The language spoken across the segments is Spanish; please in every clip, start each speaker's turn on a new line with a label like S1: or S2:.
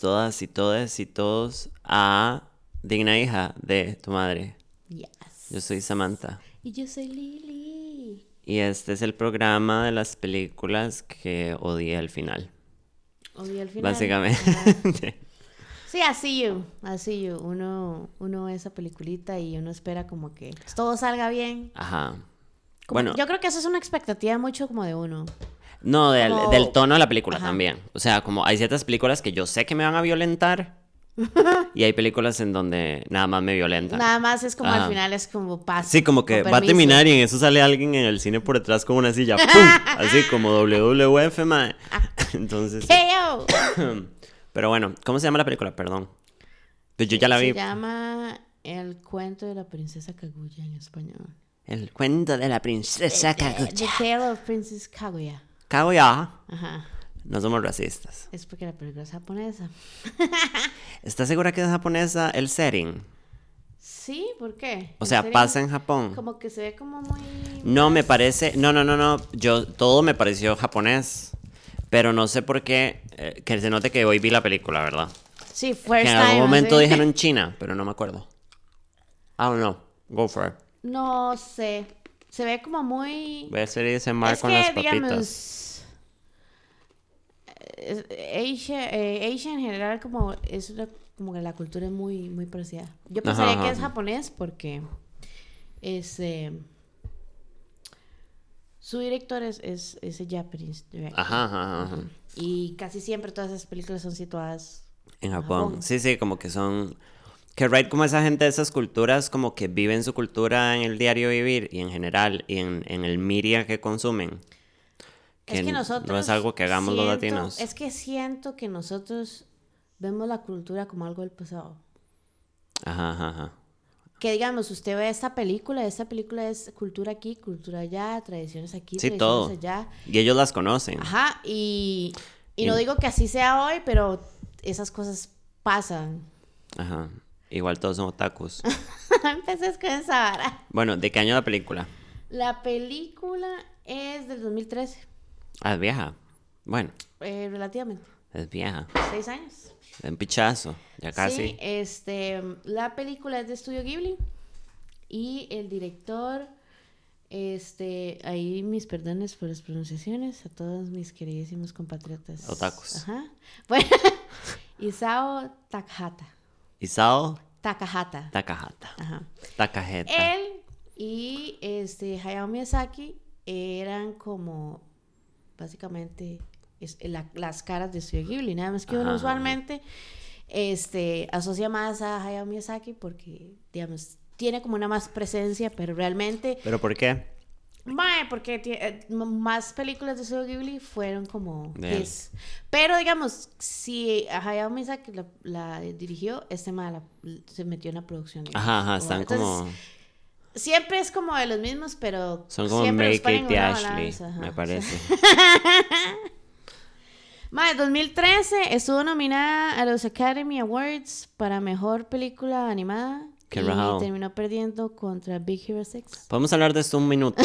S1: todas y todas y todos a Digna hija de tu madre.
S2: Yes.
S1: Yo soy Samantha.
S2: Y yo soy Lily.
S1: Y este es el programa de las películas que odié al final.
S2: Odié al final.
S1: Básicamente.
S2: Sí, así you, así you. Uno, uno ve esa peliculita y uno espera como que todo salga bien.
S1: Ajá.
S2: Como-
S1: Bueno,
S2: Yo creo que eso es una expectativa mucho como de uno.
S1: No, del,
S2: como-
S1: del tono de la película
S2: Ajá.
S1: también. O sea, como hay ciertas películas que yo sé que me van a violentar. y hay películas en donde nada más me violentan.
S2: Nada más es como
S1: Ajá.
S2: al final es como paz.
S1: Sí, como que va a terminar y en eso sale alguien en el cine por detrás con una silla. ¡Pum! Así como WWF, mae. Entonces.
S2: ¡Hey, yo!
S1: Pero bueno, ¿cómo se llama la película? Perdón. Pues yo ya la vi.
S2: Se llama El cuento de la princesa Kaguya en español.
S1: El cuento de la princesa
S2: The
S1: Kaguya.
S2: Tale of Princess Kaguya.
S1: Kaguya.
S2: Ajá.
S1: No somos racistas.
S2: Es porque la película es japonesa.
S1: ¿Estás segura que es japonesa el setting?
S2: Sí, ¿por qué?
S1: O
S2: ¿En
S1: sea, pasa en Japón.
S2: Como que se ve como muy...
S1: No, me parece. No, no, no, no. Yo todo me pareció japonés. Pero no sé por qué. eh, que se note que hoy vi la película, ¿verdad?
S2: Sí,
S1: Que
S2: first
S1: en algún
S2: time,
S1: momento
S2: así.
S1: dijeron China, pero no me acuerdo. I don't know. Go for it.
S2: No sé. Se ve como muy...
S1: Voy a hacer ese mar
S2: es
S1: con
S2: que,
S1: las papitas.
S2: digamos... eh, Asia, eh, Asia en general como es una- como que la cultura es muy muy parecida. Yo
S1: Ajá,
S2: pensaría que es japonés porque es eh, su director es es, es a Japanese director.
S1: Ajá, ajá, ajá.
S2: Y casi siempre todas esas películas son situadas
S1: En Japón. Sí, sí, como que son. Que right como esa gente de esas culturas, como que viven su cultura en el diario vivir y en general, y en, en el media que consumen.
S2: es que nosotros
S1: No es algo que hagamos los
S2: siento-
S1: latinos.
S2: Es que siento que nosotros vemos la cultura como algo del pasado.
S1: Ajá, ajá, ajá.
S2: Que digamos, usted ve esta película, esta película es cultura aquí, cultura allá, tradiciones aquí,
S1: Sí,
S2: tradiciones
S1: todo.
S2: allá.
S1: Y ellos las conocen.
S2: Ajá, y, y
S1: Y-
S2: no digo que así sea hoy, pero esas cosas pasan.
S1: Ajá. Igual todos son otakus.
S2: Empecé con esa vara.
S1: bueno, ¿de qué año la película?
S2: La película es del 2013,
S1: Ah, es vieja. Bueno,
S2: eh, relativamente,
S1: es vieja.
S2: seis años.
S1: Es un pichazo. Ya casi.
S2: Sí, este, la película es de Estudio Ghibli y el director, este, ahí mis perdones por las pronunciaciones a todos mis queridísimos compatriotas.
S1: Otakus.
S2: Ajá. Bueno, Isao Takahata.
S1: Isao
S2: Takahata.
S1: Takahata.
S2: Ajá.
S1: Takaheta.
S2: Él y este Hayao Miyazaki eran como básicamente es- la- las caras de Studio Ghibli, nada más que uno
S1: Ajá.
S2: usualmente este asocia más a Hayao Miyazaki porque digamos tiene como una más presencia, pero realmente
S1: ¿Pero por qué?
S2: Mae, porque eh, más películas de Studio Ghibli fueron como
S1: De él.
S2: his. Pero digamos, si Hayao Miyazaki la, la dirigió, este mae la- se metió en la producción. digamos.
S1: Ajá, están
S2: entonces,
S1: como...
S2: Siempre es como de los mismos, pero
S1: Son como
S2: siempre
S1: Mary Kate y Ashley,
S2: ajá.
S1: me parece.
S2: Mae, 2013 estuvo nominada a los Academy Awards para Mejor Película Animada.
S1: Qué
S2: y
S1: rajado.
S2: terminó perdiendo contra Big Hero 6.
S1: Podemos hablar de esto un minuto.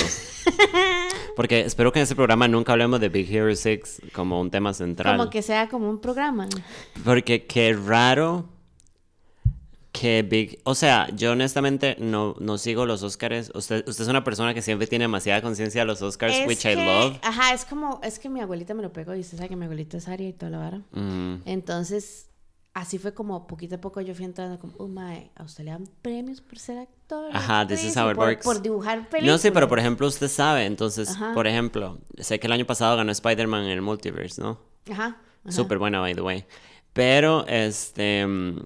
S1: Porque espero que en este programa nunca hablemos de Big Hero 6 como un tema central.
S2: Como que sea como un programa.
S1: Porque qué raro que Big... O sea, yo honestamente no, no sigo los Oscars. Usted, usted es una persona que siempre tiene demasiada conciencia de los Oscars,
S2: Es
S1: which I
S2: que-
S1: love.
S2: Ajá, es como, es que mi abuelita me lo pegó y usted sabe que mi abuelita es Aria y toda la vara.
S1: Mm,
S2: Entonces, así fue como poquito a poco yo fui entrando como, oh my, a usted le dan premios por ser actor.
S1: Ajá, this is how it
S2: por,
S1: works.
S2: por dibujar películas.
S1: No sé, pero por ejemplo, usted sabe. Entonces,
S2: Ajá.
S1: por ejemplo, sé que el año pasado ganó Spider-Man en el multiverse, ¿no?
S2: Ajá. ajá.
S1: Súper buena, by the way. Pero, este. mm,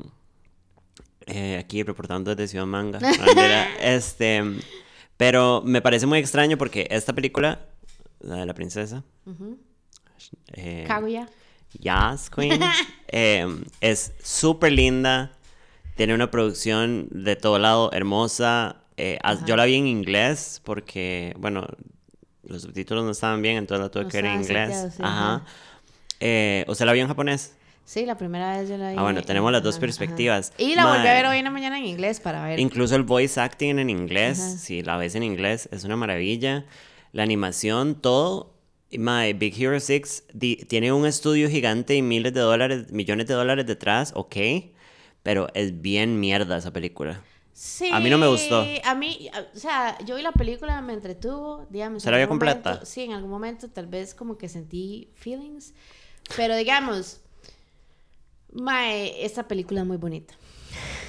S1: eh, aquí reportando desde Ciudad Manga. este. Pero me parece muy extraño porque esta película, la de la princesa. eh,
S2: Kaguya.
S1: Yas Queen. eh, es súper linda. Tiene una producción de todo lado hermosa. eh, as- yo la vi en inglés porque, bueno, los subtítulos no estaban bien, entonces la tuve que ver en inglés.
S2: sí,
S1: Ajá. Eh, ¿Usted la vio en japonés?
S2: Sí, la primera vez yo la vi.
S1: Ah, bueno,
S2: en-
S1: tenemos las dos
S2: ajá,
S1: perspectivas.
S2: ajá. Y la volví a ver hoy en la mañana en inglés para ver.
S1: Incluso el voice acting en inglés, si la ves en inglés, es una maravilla. La animación, todo My Big Hero 6 di- tiene un estudio gigante y miles de dólares, millones de dólares detrás, ok. Pero es bien mierda esa película.
S2: Sí.
S1: A mí no me gustó.
S2: A mí, o sea, yo vi la película, me entretuvo, digamos.
S1: ¿Se la vio completa?
S2: momento- sí, en algún momento tal vez como que sentí feelings. Pero digamos, mae, esta película es muy bonita.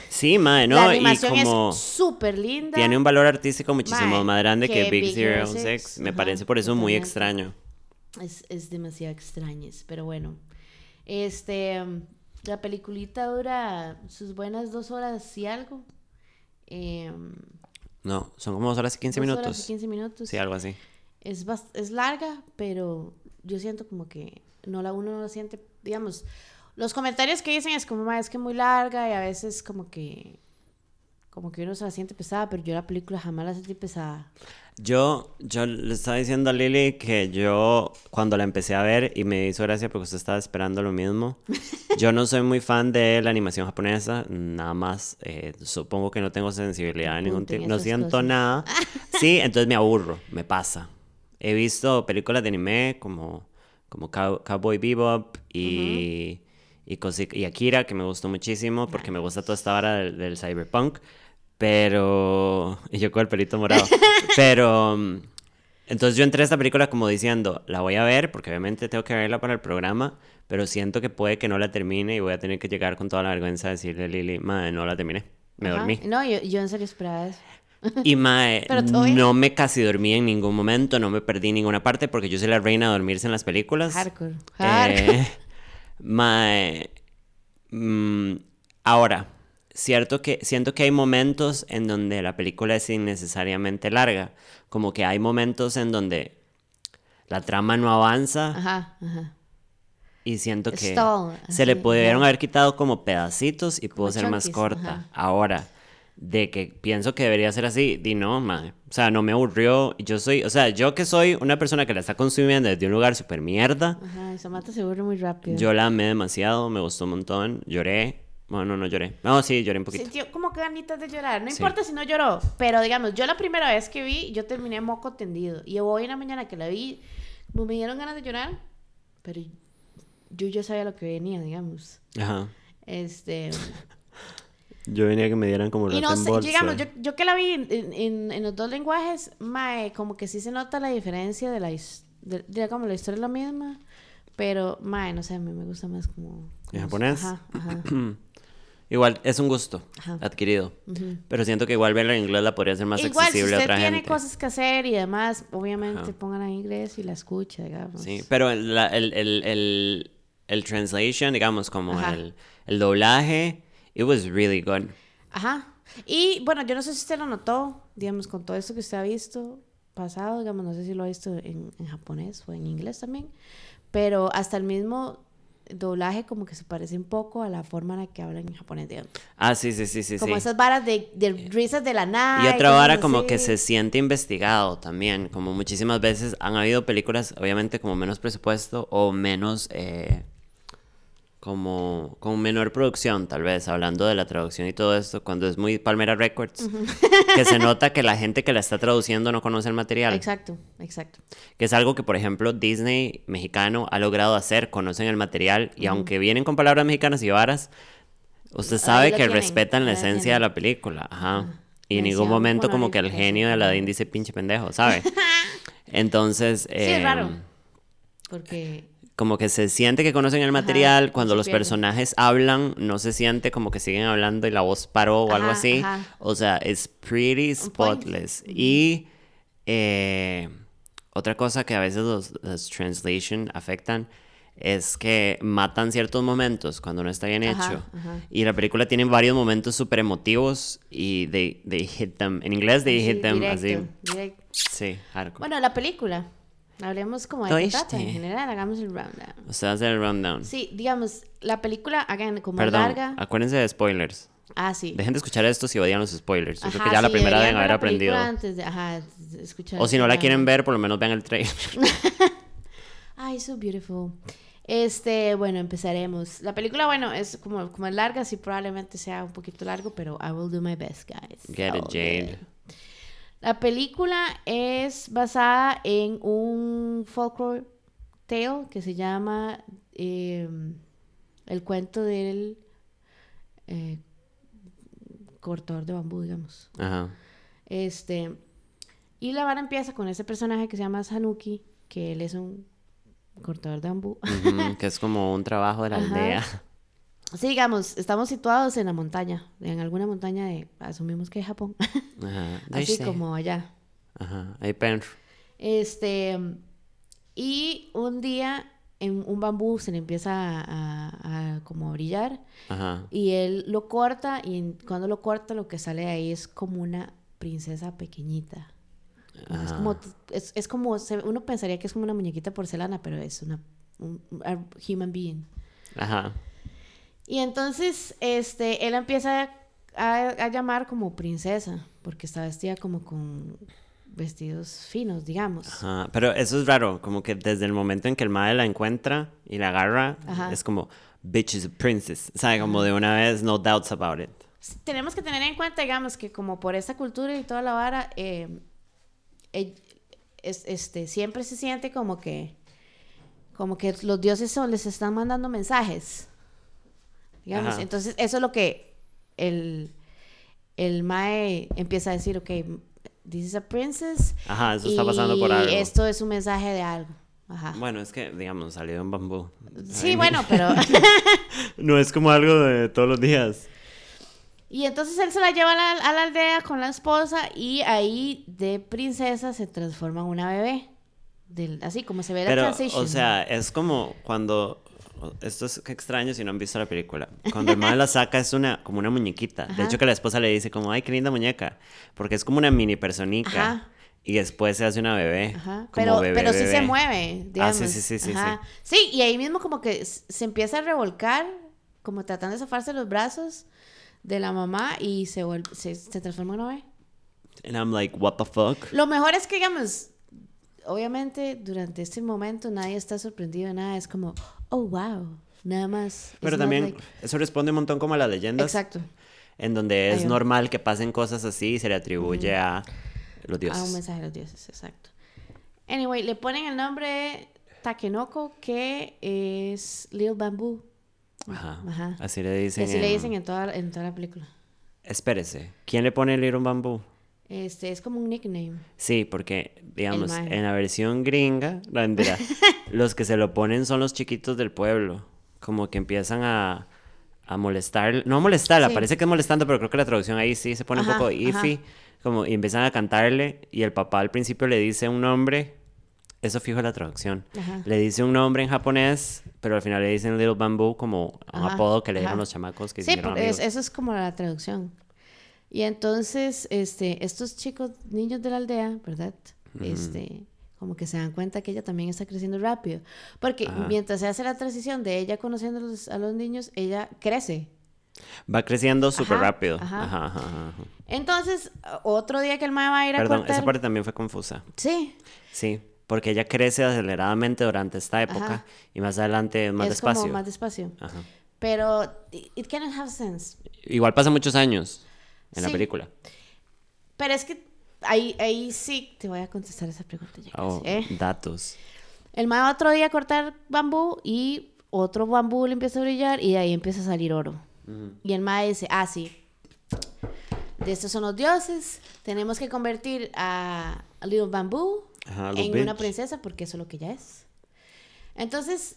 S1: Sí, mae, ¿no?
S2: la
S1: y
S2: animación
S1: como
S2: es súper linda.
S1: tiene un valor artístico muchísimo
S2: Mae,
S1: más grande que,
S2: que
S1: Big,
S2: Big
S1: Zero
S2: Hero
S1: 6.
S2: Six.
S1: Me
S2: Ajá,
S1: parece por eso muy extraño.
S2: Es, es demasiado extrañez, pero bueno. Este, la peliculita dura sus buenas dos horas y algo. Em,
S1: No, son como dos horas y 15
S2: dos
S1: minutos.
S2: horas y 15 minutos.
S1: Sí, algo así.
S2: es, es larga, pero yo siento como que no la uno no la siente, digamos, los comentarios que dicen es como, "Ma, es que muy larga y a veces como que como que uno se la siente pesada, pero yo la película jamás la sentí pesada.
S1: Yo, yo le estaba diciendo a Lili que yo cuando la empecé a ver y me hizo gracia porque usted estaba esperando lo mismo. Yo no soy muy fan de la animación japonesa, nada más. eh, supongo que no tengo sensibilidad de ningún tipo, no siento
S2: cosas.
S1: nada. Sí, entonces me aburro, me pasa. He visto películas de anime como, como Cow- Cowboy Bebop y, y, cosi- y Akira, que me gustó muchísimo porque me gusta toda esta vara del, del cyberpunk. Pero. Y yo con el pelito morado. Pero. mm, Entonces yo entré a esta película como diciendo, la voy a ver porque obviamente tengo que verla para el programa, pero siento que puede que no la termine y voy a tener que llegar con toda la vergüenza a decirle a Lili, madre, no la terminé, me
S2: Ajá.
S1: dormí.
S2: No, yo, yo en serio esperaba eso.
S1: Y mae, no me casi dormí en ningún momento, no me perdí en ninguna parte porque yo soy la reina de dormirse en las películas.
S2: Hardcore.
S1: Eh,
S2: Hardcore.
S1: mae, mm, ahora, cierto que siento que hay momentos en donde la película es innecesariamente larga, como que hay momentos en donde la trama no avanza
S2: Ajá, ajá.
S1: y siento que
S2: Stall,
S1: se le pudieron haber quitado como pedacitos y pudo
S2: Como
S1: ser más corta.
S2: ajá.
S1: Ahora, de que pienso que debería ser así, di no, madre. O sea, no me aburrió. Yo soy, o sea, yo que soy una persona que la está consumiendo desde un lugar súper mierda,
S2: Ajá, y Samantha se aburre muy rápido.
S1: yo la amé demasiado, me gustó un montón, lloré. Bueno, no lloré. No, sí, lloré un poquito.
S2: Sintió como que ganitas de llorar. No
S1: Sí.
S2: importa si no lloró, pero digamos, yo la primera vez que vi, yo terminé moco tendido. Y hoy en la mañana que la vi, me dieron ganas de llorar, pero yo ya sabía lo que venía, digamos.
S1: Ajá.
S2: Este.
S1: Yo venía que me dieran como
S2: Y no
S1: en
S2: sé, digamos, yo, yo que la vi en, en- en los dos lenguajes, mae, como que sí se nota la diferencia de la, de, de como la historia es la misma, pero, mae, no sé, a mí me gusta más como...
S1: ¿En
S2: como-
S1: japonés?
S2: Ajá, ajá.
S1: Igual, es un gusto
S2: Ajá.
S1: adquirido.
S2: ujú.
S1: Pero siento que igual verla en inglés la podría ser más
S2: Igual, si
S1: accesible a
S2: usted
S1: otra
S2: tiene
S1: gente.
S2: cosas que hacer y demás, obviamente
S1: Ajá.
S2: póngala en inglés y la escucha, digamos.
S1: Sí, pero el, la- el, el, el, el translation, digamos, como el doblaje, it was really good.
S2: Ajá. Y bueno, yo no sé si usted lo notó, digamos, con todo esto que usted ha visto pasado, digamos, no sé si lo ha visto en, en japonés o en inglés también, pero hasta el mismo doblaje como que se parece un poco a la forma en la que hablan en japonés, digamos.
S1: Ah, sí, sí, sí, sí.
S2: como
S1: sí.
S2: esas varas de, de risas de la nada.
S1: Y otra vara como
S2: así.
S1: que se siente investigado también, como muchísimas veces han habido películas, obviamente como menos presupuesto o menos, eh, como con menor producción tal vez, hablando de la traducción y todo esto, cuando es muy Palmera Records, que se nota que la gente que la está traduciendo no conoce el material.
S2: Exacto, exacto.
S1: Que es algo que, por ejemplo, Disney mexicano ha logrado hacer, conocen el material y aunque vienen con palabras mexicanas y varas, usted sabe que
S2: tienen,
S1: respetan la esencia de la película. Ajá. Y en ningún momento como que el genio de Aladdin dice pinche pendejo, ¿sabe? Entonces,
S2: Sí, es
S1: em,
S2: raro. Porque
S1: como que se siente que conocen el material,
S2: no
S1: cuando los
S2: pierde.
S1: personajes hablan, no se siente como que siguen hablando y la voz paró o algo
S2: Ajá,
S1: así.
S2: ajá.
S1: O sea, es pretty spotless. Y eh, otra cosa que a veces los, los translation afectan es que matan ciertos momentos cuando no está bien
S2: Ajá,
S1: hecho.
S2: ajá.
S1: Y la película tiene varios momentos súper emotivos y they, they hit them. En inglés, they
S2: así,
S1: hit them
S2: directo,
S1: así.
S2: directo.
S1: Sí, hardcore.
S2: Bueno, la película. Hablemos como de qué trata en general, hagamos el rundown.
S1: O sea, hacer el rundown.
S2: Sí, digamos, la película, again, como
S1: Perdón,
S2: larga.
S1: acuérdense de spoilers.
S2: Ah, sí.
S1: Dejen de escuchar esto si odian los spoilers. Yo creo que
S2: Ajá,
S1: ya la primera deben haber aprendido.
S2: Antes de, ajá, escuchar
S1: O si no la quieren ver, por lo menos vean el trailer.
S2: Ay, so beautiful. Este, bueno, empezaremos. La película, bueno, es como, como es larga, sí probablemente sea un poquito largo, pero I will do my best, guys.
S1: Get it,
S2: yeah. La película es basada en un folklore tale que se llama eh, El cuento del eh, cortador de bambú, digamos.
S1: Ajá.
S2: Este, y la vara empieza con ese personaje que se llama Sanuki, que él es un cortador de bambú.
S1: Ujú, que es como un trabajo de la
S2: Ajá.
S1: aldea.
S2: Sí, digamos, estamos situados en la montaña, en alguna montaña de, asumimos que es Japón,
S1: Ajá.
S2: así
S1: Sí.
S2: como allá.
S1: Ajá. Ahí pen.
S2: Este, y un día en un bambú se le empieza a, a- a como a brillar
S1: Ajá.
S2: y él lo corta y cuando lo corta lo que sale de ahí es como una princesa pequeñita. Es como, es, es como, se- uno pensaría que es como una muñequita porcelana, pero es una, un, human being.
S1: Ajá.
S2: Y entonces, este, él empieza a, a llamar como princesa, porque está vestida como con vestidos finos, digamos.
S1: Ajá. Pero eso es raro, como que desde el momento en que el madre la encuentra y la agarra,
S2: Ajá.
S1: es como, bitch is a princess. O sea, como de una vez, no doubts about it.
S2: Tenemos que tener en cuenta, digamos, que como por esta cultura y toda la vara, eh, es- este, siempre se siente como que, como que los dioses son, les están mandando mensajes. Digamos,
S1: Ajá.
S2: entonces eso es lo que el, el Mae empieza a decir, ok, this is a princess.
S1: Ajá, eso está pasando por
S2: y
S1: algo.
S2: esto es un mensaje de algo. Ajá.
S1: Bueno, es que, digamos, salió en bambú.
S2: sí,
S1: Ay,
S2: bueno, pero...
S1: No es como algo de todos los días.
S2: Y entonces él se la lleva a la, a la aldea con la esposa y ahí de princesa se transforma en una bebé. Del, así como se ve la
S1: Pero,
S2: transition.
S1: o sea, es como cuando... Esto es extraño si no han visto la película. Cuando el man la saca es una como una muñequita. De hecho que la esposa le dice como, ay, qué linda muñeca. Porque es como una mini personita.
S2: Ajá.
S1: Y después se hace una bebé.
S2: Ajá.
S1: como
S2: Pero,
S1: bebé,
S2: pero sí se mueve, digamos.
S1: sí, sí, sí, sí.
S2: Sí, y ahí mismo como que se empieza a revolcar, como tratando de zafarse los brazos de la mamá y se, vuelve, se, se transforma en una bebé.
S1: And I'm like, what the fuck?
S2: Lo mejor es que, digamos, obviamente durante este momento nadie está sorprendido de nada. Es como, oh, wow, nada más.
S1: Pero también
S2: like-
S1: eso responde un montón como a las leyendas.
S2: Exacto.
S1: En donde es normal que pasen cosas así y se le atribuye a los
S2: A un
S1: dioses.
S2: mensaje de los dioses, exacto. Anyway, le ponen el nombre Takenoko, que es Lil Bamboo.
S1: Ajá.
S2: Ajá.
S1: Así le
S2: Y
S1: dicen.
S2: así le
S1: en-
S2: dicen en toda, en toda la película.
S1: Espérese. ¿Quién le pone el Little Bamboo?
S2: Este, es como un nickname.
S1: Sí, porque, digamos, en la versión gringa, los que se lo ponen son los chiquitos del pueblo. Como que empiezan a, a molestar. No a molestarla,
S2: Sí.
S1: parece que es molestando, pero creo que la traducción ahí sí se pone
S2: Ajá,
S1: un poco
S2: ajá.
S1: iffy. Como, y empiezan a cantarle, y el papá al principio le dice un nombre. Eso fijo en la traducción.
S2: Ajá.
S1: Le dice un nombre en japonés, pero al final le dicen Little Bamboo como un apodo que le dieron los chamacos que
S2: Sí, porque es- eso es como la traducción. Y entonces, este, estos chicos, niños de la aldea, ¿verdad? Este, como que se dan cuenta que ella también está creciendo rápido. Porque
S1: Ajá.
S2: mientras se hace la transición de ella conociendo a los, a los niños, ella crece.
S1: Va creciendo súper rápido.
S2: ajá.
S1: Ajá, ajá, ajá.
S2: Entonces, otro día que el mae va a ir a
S1: Perdón,
S2: cortar...
S1: esa parte también fue confusa.
S2: Sí,
S1: Sí, porque ella crece aceleradamente durante esta época y más adelante más
S2: es
S1: despacio.
S2: como más despacio. Pero it, it cannot have sense.
S1: Igual pasa muchos años en la
S2: Sí.
S1: película.
S2: Pero es que ahí, ahí sí te voy a contestar esa pregunta ya
S1: Oh,
S2: casi, ¿eh?
S1: datos.
S2: El mae otro día a cortar bambú y otro bambú le empieza a brillar y de ahí empieza a salir oro. Y el mae dice, ah, sí, de estos son los dioses, tenemos que convertir a, Little Bamboo
S1: Ajá,
S2: en
S1: Little
S2: una
S1: bitch.
S2: princesa porque eso es lo que ella es. Entonces,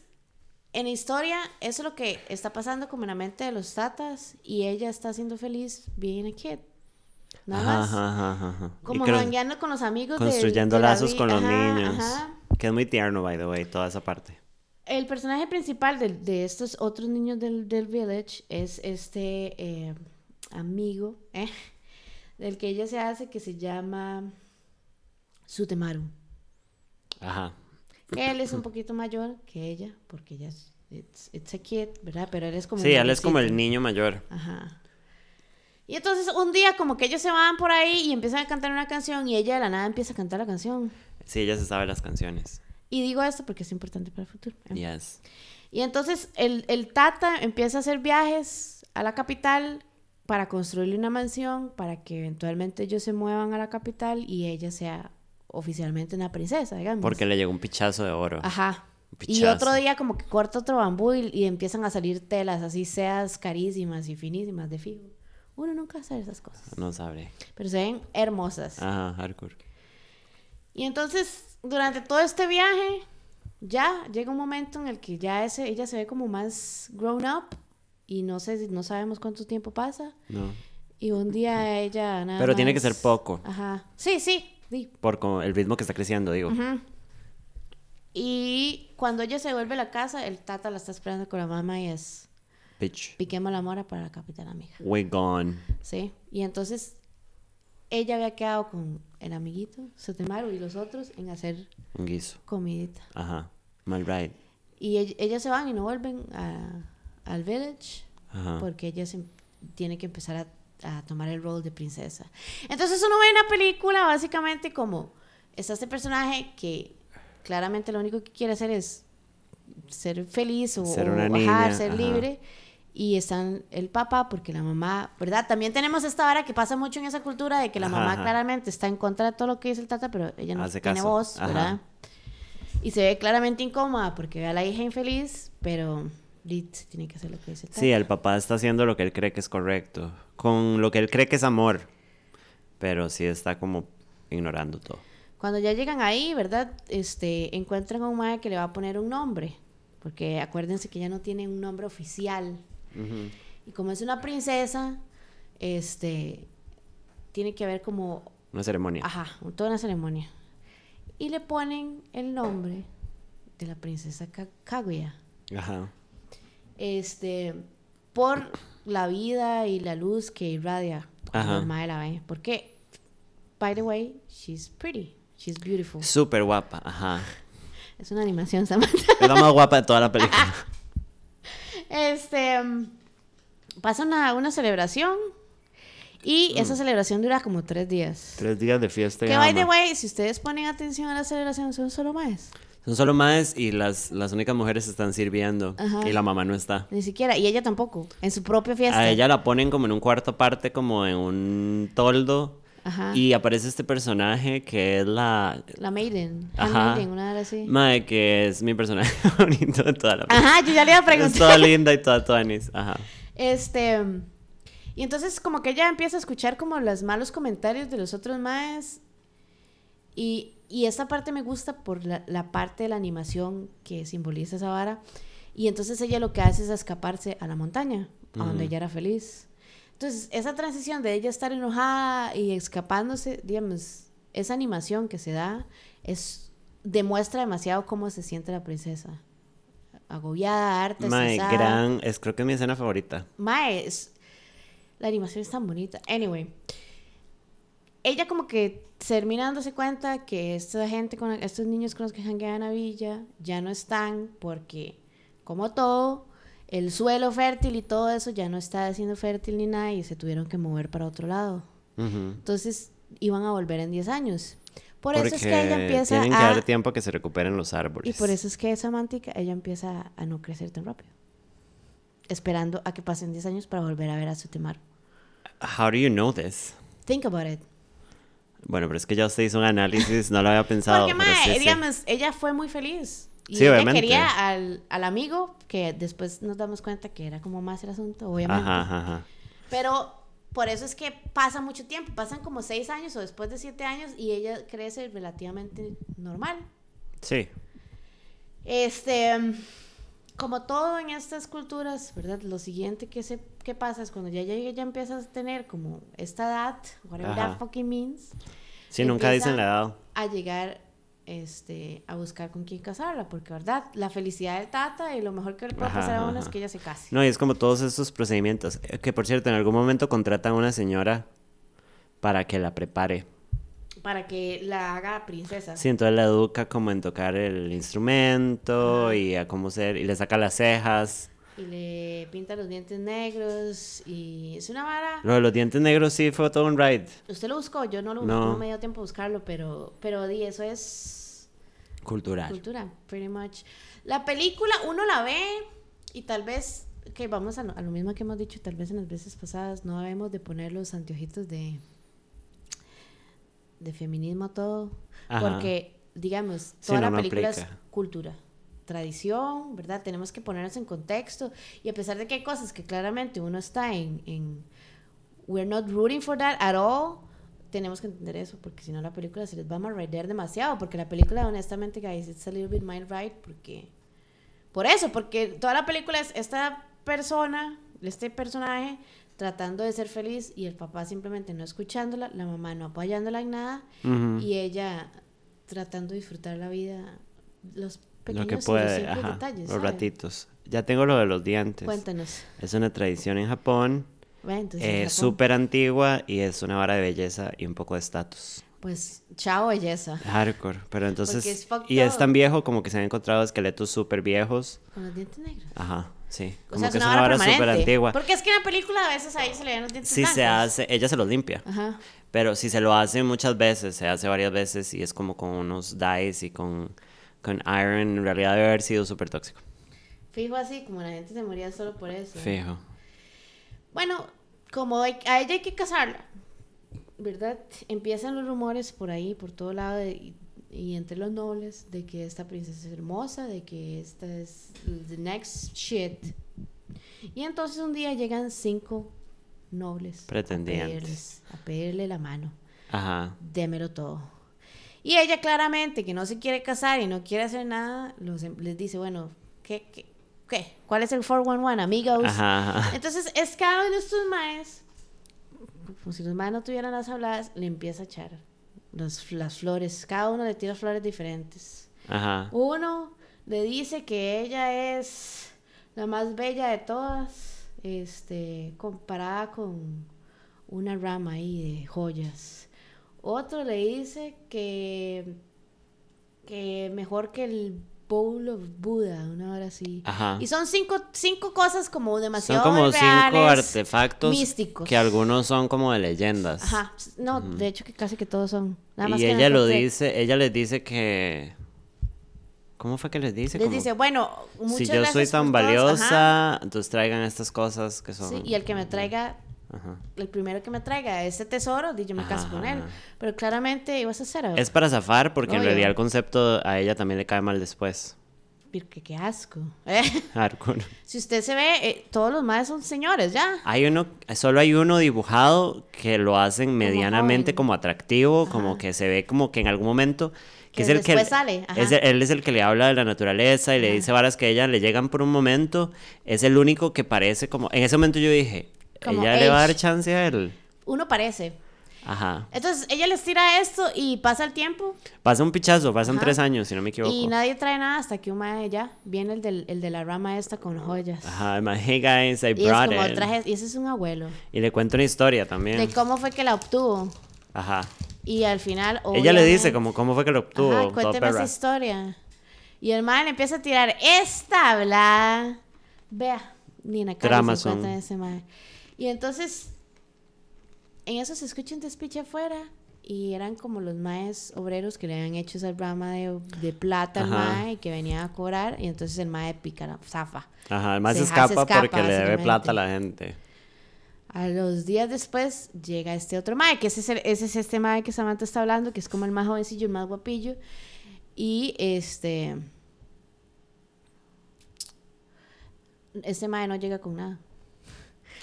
S2: en historia, eso es lo que está pasando como en la mente de los tatas y ella está siendo feliz being a kid. Nada más.
S1: ajá, ajá, ajá.
S2: Como jangueando con los amigos
S1: construyendo
S2: de
S1: lazos con los niños.
S2: ajá.
S1: Que es muy tierno, by the way, toda esa parte.
S2: El personaje principal de, de estos otros niños del, del village es este eh, amigo eh, del que ella se hace que se llama Sutemaru.
S1: Ajá.
S2: Él es un poquito mayor que ella, porque ella es it's, it's a kid, ¿verdad? Pero él es como
S1: Sí, él es como el niño mayor.
S2: Ajá. Y entonces un día como que ellos se van por ahí y empiezan a cantar una canción y ella de la nada empieza a cantar la canción.
S1: Sí, ella se sabe las canciones.
S2: Y digo esto porque es importante para el futuro. ¿eh?
S1: Yes.
S2: Y entonces el, el Tata empieza a hacer viajes a la capital para construirle una mansión para que eventualmente ellos se muevan a la capital y ella sea oficialmente una princesa, digamos.
S1: Porque le llegó un pichazo de oro.
S2: Ajá.
S1: Un
S2: Y
S1: pichazo.
S2: otro día como que corta otro bambú y, y empiezan a salir telas así seas carísimas y finísimas de fijo. Uno nunca sabe esas cosas,
S1: No sabré.
S2: pero se ven hermosas.
S1: Ajá, hardcore.
S2: Y entonces, durante todo este viaje, ya llega un momento en el que ya ese, ella se ve como más grown up y no sé, no sabemos cuánto tiempo pasa.
S1: No.
S2: Y un día ella nada
S1: Pero tiene que
S2: más-
S1: ser poco.
S2: Ajá. Sí, sí, sí.
S1: Por como el ritmo que está creciendo, digo.
S2: Ujú. Y cuando ella se vuelve a la casa, el tata la está esperando con la mamá y es
S1: Bitch.
S2: piquemos la mora para la capital amiga.
S1: We gone.
S2: Sí. Y entonces ella había quedado con el amiguito, Sotemaru y los otros en hacer
S1: Un guiso.
S2: comidita.
S1: Ajá. Mal right.
S2: Y ell- ellas se van y no vuelven a- al village
S1: Ajá.
S2: porque ella se- tiene que empezar a, a tomar el rol de princesa. Entonces uno ve en la película básicamente como está este personaje que claramente lo único que quiere hacer es ser feliz o,
S1: Ser
S2: o
S1: una
S2: bajar, ser
S1: ajá.
S2: libre. Y están el papá, porque la mamá, ¿verdad? También tenemos esta vara que pasa mucho en esa cultura de que la
S1: Ajá,
S2: mamá
S1: ajá.
S2: claramente está en contra de todo lo que dice el tata, pero ella no
S1: Hace
S2: tiene
S1: caso,
S2: voz. ¿verdad? Y se ve claramente incómoda porque ve a la hija infeliz, pero se tiene que hacer lo que dice el tata.
S1: Sí, el papá está haciendo lo que él cree que es correcto. Con lo que él cree que es amor. Pero sí está como ignorando todo.
S2: Cuando ya llegan ahí, ¿verdad? Este, encuentran a un mae que le va a poner un nombre. Porque acuérdense que ya no tiene un nombre oficial. Y como es una princesa, este, tiene que haber como,
S1: Una ceremonia.
S2: ajá, toda una ceremonia. Y le ponen el nombre de la princesa Ka- Kaguya.
S1: Ajá.
S2: Este, por la vida y la luz que irradia cuando el mae la ve. Porque, by the way, she's pretty. She's beautiful.
S1: Súper guapa. Ajá.
S2: Es una animación, Samantha.
S1: Es la más guapa de toda la película.
S2: Este, mm, pasa una, una celebración y esa celebración dura como tres días.
S1: Tres días de fiesta y
S2: Que, by the
S1: ama.
S2: way, si ustedes ponen atención a la celebración, son solo más.
S1: Son solo madres y las, las únicas mujeres están sirviendo.
S2: Ajá.
S1: Y la mamá no está.
S2: Ni siquiera, y ella tampoco, en su propia fiesta.
S1: A ella la ponen como en un cuarto aparte, como en un toldo.
S2: Ajá.
S1: Y aparece este personaje que es la...
S2: La Maiden.
S1: Ajá.
S2: Maiden, una hora así.
S1: Madre, que es mi personaje favorito de toda la.
S2: Ajá, yo ya le iba a
S1: Es
S2: preguntar.
S1: toda linda y toda tuanis. Ajá.
S2: Este. Y entonces, como que ella empieza a escuchar como los malos comentarios de los otros maes. Y, y esta parte me gusta por la, la parte de la animación que simboliza esa vara. Y entonces ella lo que hace es escaparse a la montaña, a donde ella era feliz. Entonces, esa transición de ella estar enojada y escapándose, digamos, esa animación que se da es demuestra demasiado cómo se siente la princesa. Agobiada, harta,
S1: Mae, gran... Es, creo que es mi escena favorita.
S2: Mae, es- la animación es tan bonita. Anyway, ella como que termina dándose cuenta que esta gente, con estos niños con los que janguean a Villa, ya no están porque, como todo, el suelo fértil y todo eso ya no está siendo fértil ni nada y se tuvieron que mover para otro lado. Entonces iban a volver en 10 años. Por eso es que ella empieza
S1: tienen que
S2: a...
S1: dar tiempo a que se recuperen los árboles.
S2: Y por eso es que esa mántica, ella empieza a no crecer tan rápido. Esperando a que pasen 10 años para volver a ver a su temar.
S1: How do you know this?
S2: Think about it.
S1: Bueno, pero es que ya usted hizo un análisis, no lo había pensado.
S2: Porque, mae,
S1: sí, sí.
S2: digamos, ella fue muy feliz. Y
S1: Sí,
S2: ella
S1: obviamente.
S2: quería al, al amigo, que después nos damos cuenta que era como más el asunto, obviamente.
S1: Ajá, ajá, ajá.
S2: Pero por eso es que pasa mucho tiempo, pasan como seis años o después de siete años y ella crece relativamente normal.
S1: Sí.
S2: Este, como todo en estas culturas, ¿verdad? Lo siguiente que, se, que pasa es cuando ya, ya, ya empiezas a tener como esta edad, whatever
S1: Ajá.
S2: that fucking means,
S1: Sí, nunca dicen la edad.
S2: a llegar este, a buscar con quién casarla, porque, ¿verdad? La felicidad del tata y lo mejor que le puede pasar a uno es que ella se case.
S1: No, y es como todos estos procedimientos. Eh, Que por cierto, en algún momento contratan a una señora para que la prepare.
S2: Para que la haga princesa.
S1: Sí, entonces la educa como en tocar el instrumento
S2: Ajá.
S1: y a cómo ser, y le saca las cejas.
S2: Y le pinta los dientes negros y es una vara.
S1: Lo de los dientes negros sí fue todo un ride.
S2: Usted lo buscó, yo no lo
S1: No.
S2: no me dio tiempo a buscarlo, pero, pero di, eso es
S1: Cultural.
S2: cultura, pretty much. La película uno la ve y tal vez que vamos a lo, a lo mismo que hemos dicho tal vez en las veces pasadas, no debemos de poner los anteojitos de, de feminismo a todo,
S1: Ajá.
S2: porque, digamos,
S1: Sí,
S2: toda
S1: no,
S2: la
S1: no
S2: película es cultura, tradición, ¿verdad? Tenemos que ponernos en contexto, y a pesar de que hay cosas que claramente uno está en, en we're not rooting for that at all, tenemos que entender eso, porque si no la película se les va a malraidear demasiado, porque la película, honestamente, guys, it's a little bit mind right, porque... Por eso, porque toda la película es esta persona, este personaje, tratando de ser feliz y el papá simplemente no escuchándola, la mamá no apoyándola en nada y ella tratando de disfrutar la vida, los pequeños
S1: Lo que puede, ajá,
S2: detalles.
S1: los ratitos. Ya tengo lo de los dientes.
S2: Cuéntanos.
S1: Es una tradición en Japón,
S2: entonces,
S1: eh,
S2: Japón,
S1: súper antigua y es una vara de belleza y un poco de estatus.
S2: Pues, chao, belleza.
S1: Hardcore, pero entonces...
S2: es
S1: y es tan viejo como que se han encontrado esqueletos súper viejos.
S2: Con los dientes negros.
S1: Ajá, sí.
S2: O
S1: Como
S2: sea,
S1: que
S2: es
S1: es
S2: una vara
S1: súper antigua.
S2: Porque es que en la película a veces ahí se le ven los dientes
S1: Si se
S2: blancos.
S1: hace, ella se los limpia.
S2: Ajá.
S1: Pero si se lo hace muchas veces, se hace varias veces y es como con unos dyes y con, con iron, en realidad debe haber sido súper tóxico.
S2: Fijo así, como la gente se moría solo por eso.
S1: Fijo.
S2: Bueno, como hay- a ella hay que casarla, ¿verdad? Empiezan los rumores por ahí, por todo lado, de- y, entre los nobles, de que esta princesa es hermosa, de que esta es the next shit. Y entonces un día llegan cinco nobles.
S1: Pretendientes.
S2: A pedirles- a pedirle la mano.
S1: Ajá.
S2: démelo todo. Y ella claramente, que no se quiere casar y no quiere hacer nada, los, em- les dice, bueno, ¿qué, qué, qué? ¿Cuál es el 411, amigos?
S1: Ajá, ajá.
S2: Entonces, es cada uno de estos maes, como si los maes no tuvieran las habladas, le empieza a echar los- las flores. Cada uno le tira flores diferentes.
S1: Ajá.
S2: Uno le dice que ella es la más bella de todas, este, comparada con una rama ahí de joyas. Otro le dice que, que mejor que el bowl of Buddha, una hora así.
S1: Ajá.
S2: Y son cinco, cinco cosas como
S1: Son
S2: demasiado
S1: como cinco artefactos
S2: místicos.
S1: que algunos son como de leyendas.
S2: Ajá, no, de hecho que casi que todos son. Nada más
S1: y
S2: que
S1: ella
S2: el
S1: lo dice, ella les dice que... ¿Cómo fue que les dice?
S2: Les
S1: Como,
S2: dice, bueno, muchas
S1: si yo soy tan
S2: por todos",
S1: valiosa, entonces traigan estas cosas que son...
S2: Sí, y el que me traiga,
S1: Ajá.
S2: el primero que me traiga ese tesoro, yo me caso con él.
S1: Ajá.
S2: Pero claramente ibas a hacer algo.
S1: Es para zafar porque en realidad el concepto a ella también le cae mal después.
S2: Porque qué asco. Eh. Si usted se ve, eh, todos los más son señores, ya.
S1: Hay uno, solo hay uno dibujado que lo hacen medianamente
S2: joven.
S1: como atractivo, como que se ve como que en algún momento que,
S2: Que
S1: es el que
S2: sale, ajá.
S1: es el- él es el que le habla de la naturaleza y le dice varas que a ella le llegan por un momento, es el único que parece como en ese momento yo dije,
S2: Como
S1: ella le va a dar chance a él.
S2: Uno parece.
S1: Ajá.
S2: Entonces ella les tira esto y pasa el tiempo
S1: Pasa un pichazo, pasan
S2: Ajá.
S1: tres años, si no me equivoco.
S2: y nadie trae nada hasta que un mae ya viene el, del, el de la rama esta con joyas.
S1: Ajá, like, hey guys, I
S2: Y es
S1: brought
S2: como
S1: it.
S2: traje, y ese es un abuelo.
S1: Y le cuento una historia también.
S2: De cómo fue que la obtuvo.
S1: Ajá.
S2: Y al final.
S1: Ella le dice como cómo fue que lo obtuvo.
S2: Ajá, cuénteme esa historia. Y el mae le empieza a tirar esta hablada. Vea, ni en la cara se ese mae. Y entonces, en eso se escucha un despiche afuera. Y eran como los maes obreros que le habían hecho esa rama de, de plata al mae que venía a cobrar. Y entonces el mae pica la zafa.
S1: Ajá, además
S2: Se-
S1: se escapa,
S2: se escapa,
S1: porque le debe plata a la gente.
S2: A los días después llega este otro mae, que ese es, el- ese es este mae que Samantha está hablando, que es como el más jovencillo, el más guapillo. Y este. Ese mae no llega con nada.